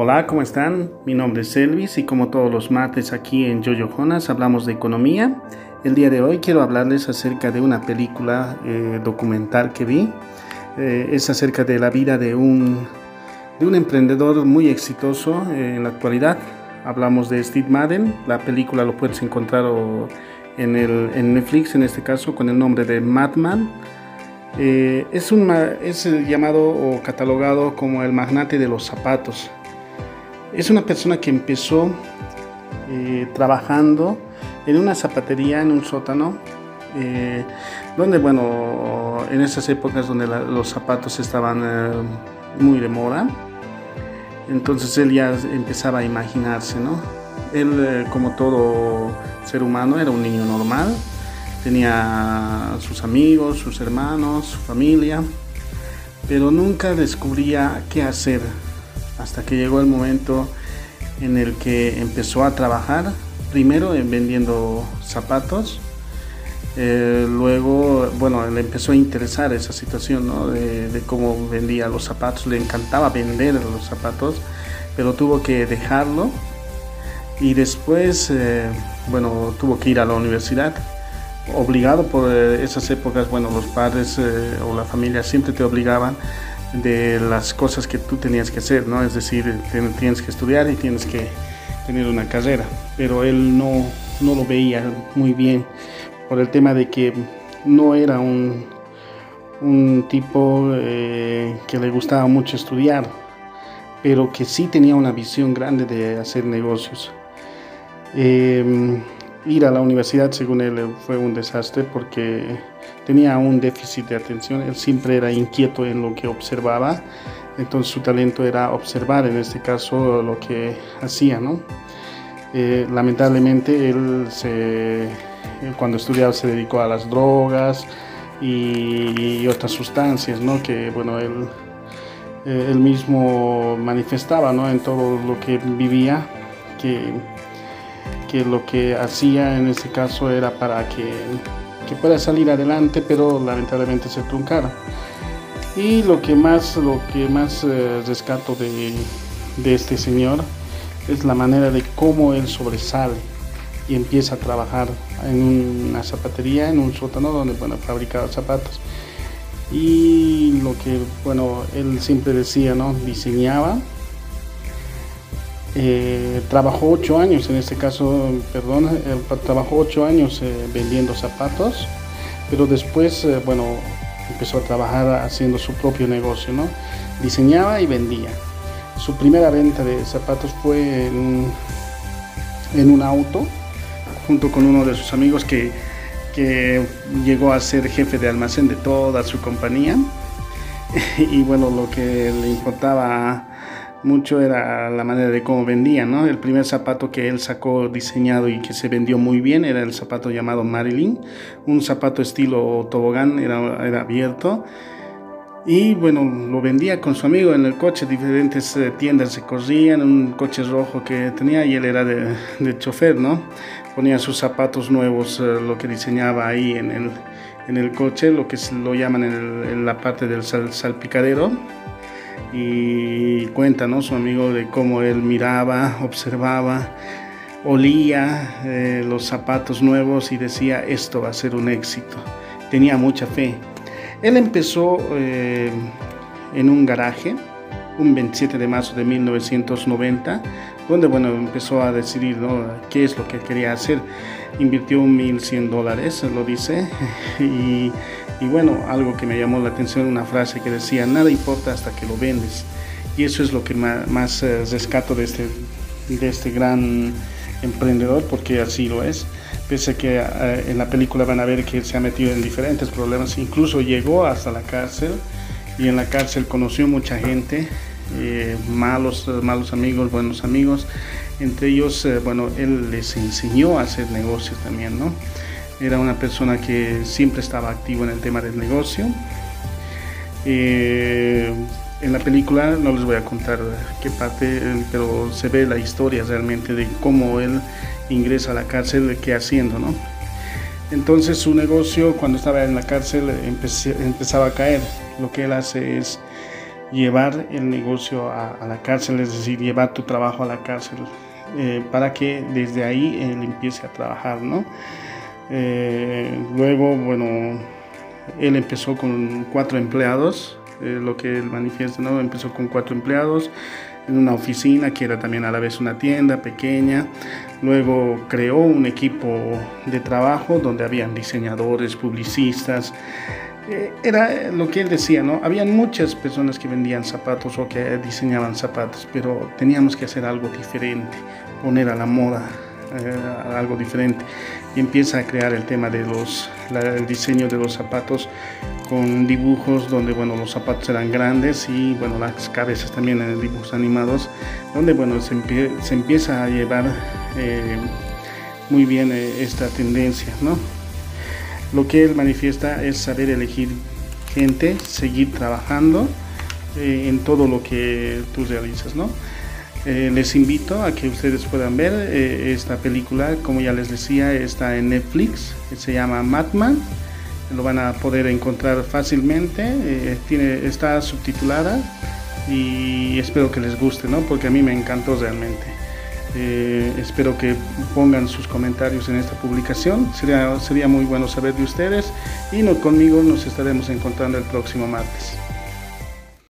Hola, ¿cómo están? Mi nombre es Elvis y como todos los martes aquí en Jojo Jonas hablamos de economía. El día de hoy quiero hablarles acerca de una película eh, documental que vi. Eh, es acerca de la vida de un, de un emprendedor muy exitoso eh, en la actualidad. Hablamos de Steve Madden. La película lo puedes encontrar en, el, en Netflix, en este caso, con el nombre de Madman. es, un, es llamado o catalogado como el magnate de los zapatos. Es una persona que empezó trabajando en una zapatería, en un sótano, eh, donde, bueno, en esas épocas donde los zapatos estaban eh, muy de moda, entonces él ya empezaba a imaginarse, ¿no? Él, eh, como todo ser humano, era un niño normal, tenía sus amigos, sus hermanos, su familia, pero nunca descubría qué hacer hasta que llegó el momento en el que empezó a trabajar primero en vendiendo zapatos. Eh, luego, bueno, le empezó a interesar esa situación ¿no? de, cómo vendía los zapatos. Le encantaba vender los zapatos, pero tuvo que dejarlo. Y después, eh, bueno, tuvo que ir a la universidad. Obligado por eh, esas épocas, bueno, los padres o la familia siempre te obligaban de las cosas que tú tenías que hacer, ¿no? Es decir, tienes que estudiar y tienes que tener una carrera, pero él no, no lo veía muy bien por el tema de que no era un, un tipo eh, que le gustaba mucho estudiar, pero que sí tenía una visión grande de hacer negocios. Em, ir a la universidad, según él, fue un desastre porque tenía un déficit de atención, él siempre era inquieto en lo que observaba entonces su talento era observar, en este caso, lo que hacía, ¿no? Eh, lamentablemente él cuando estudiaba se dedicó a las drogas y, otras sustancias, ¿no? Que, bueno, él, eh, él mismo manifestaba, ¿no? En todo lo que vivía, que, que lo que hacía en este caso era para que, que pueda salir adelante, pero lamentablemente se truncara. Y lo que más, lo que más eh, rescato de, de, este señor es la manera de cómo él sobresale y empieza a trabajar en una zapatería, en un sótano donde bueno, fabricaba zapatos. Y lo que bueno, él siempre decía, ¿no? Diseñaba. Eh, trabajó ocho años, en este caso, perdón, trabajó ocho años eh, vendiendo zapatos, pero después, bueno, empezó a trabajar haciendo su propio negocio, ¿no? Diseñaba y vendía. Su primera venta de zapatos fue en, un auto, junto con uno de sus amigos que, que llegó a ser jefe de almacén de toda su compañía. Y bueno, lo que le importaba mucho era la manera de cómo vendía, ¿no? El primer zapato que él sacó diseñado y que se vendió muy bien era el zapato llamado Marilyn, un zapato estilo tobogán, era, era abierto. Y bueno, lo vendía con su amigo en el coche, diferentes eh, tiendas se corrían, un coche rojo que tenía y él era de, de chofer, ¿no? Ponía sus zapatos nuevos, eh, lo que diseñaba ahí en el, en el coche, lo que lo llaman en, la parte del salpicadero y cuenta ¿no? su amigo de cómo él miraba, observaba, olía eh, los zapatos nuevos y decía esto va a ser un éxito. Tenía mucha fe. Él empezó eh, en un garaje un 27 de marzo de 1990, donde bueno, empezó a decidir qué es lo que quería hacer. Invirtió 1.100 dólares, lo dice, y y bueno, algo que me llamó la atención, una frase que decía, nada importa hasta que lo vendes. Y eso es lo que más, eh, rescato de este, de este gran emprendedor, porque así lo es. Pese a que eh, en la película van a ver que se ha metido en diferentes problemas, incluso llegó hasta la cárcel y en la cárcel conoció mucha gente, eh, malos, malos amigos, buenos amigos. Entre ellos, bueno, él les enseñó a hacer negocios también, ¿no? Era una persona que siempre estaba activo en el tema del negocio. Eh, en la película no les voy a contar qué parte, pero se ve la historia realmente de cómo él ingresa a la cárcel, qué haciendo, ¿no? Entonces su negocio cuando estaba en la cárcel empezaba a caer. Lo que él hace es llevar el negocio a, la cárcel, es decir, llevar tu trabajo a la cárcel, eh, para que desde ahí él empiece a trabajar, ¿no? Eh, luego, bueno, él empezó con cuatro empleados, eh, lo que él manifiesta, ¿no? Empezó con cuatro empleados en una oficina que era también a la vez una tienda pequeña. Luego creó un equipo de trabajo donde habían diseñadores, publicistas, eh, era lo que él decía, ¿no? Habían muchas personas que vendían zapatos o que diseñaban zapatos, pero teníamos que hacer algo diferente, poner a la moda eh, algo diferente. Y empieza a crear el tema de los, el diseño de los zapatos con dibujos donde, bueno, los zapatos eran grandes y, bueno, las cabezas también en dibujos animados, donde, bueno, se, se empieza a llevar eh, muy bien esta tendencia, ¿no? Lo que él manifiesta es saber elegir gente, seguir trabajando eh, en todo lo que tú realizas, ¿no? Eh, les invito a que ustedes puedan ver eh, esta película, como ya les decía, está en Netflix, se llama Madman, lo van a poder encontrar fácilmente, tiene, está subtitulada y espero que les guste, ¿no? Porque a mí me encantó realmente. Eh, espero que pongan sus comentarios en esta publicación. Sería, sería muy bueno saber de ustedes y no, conmigo nos estaremos encontrando el próximo martes.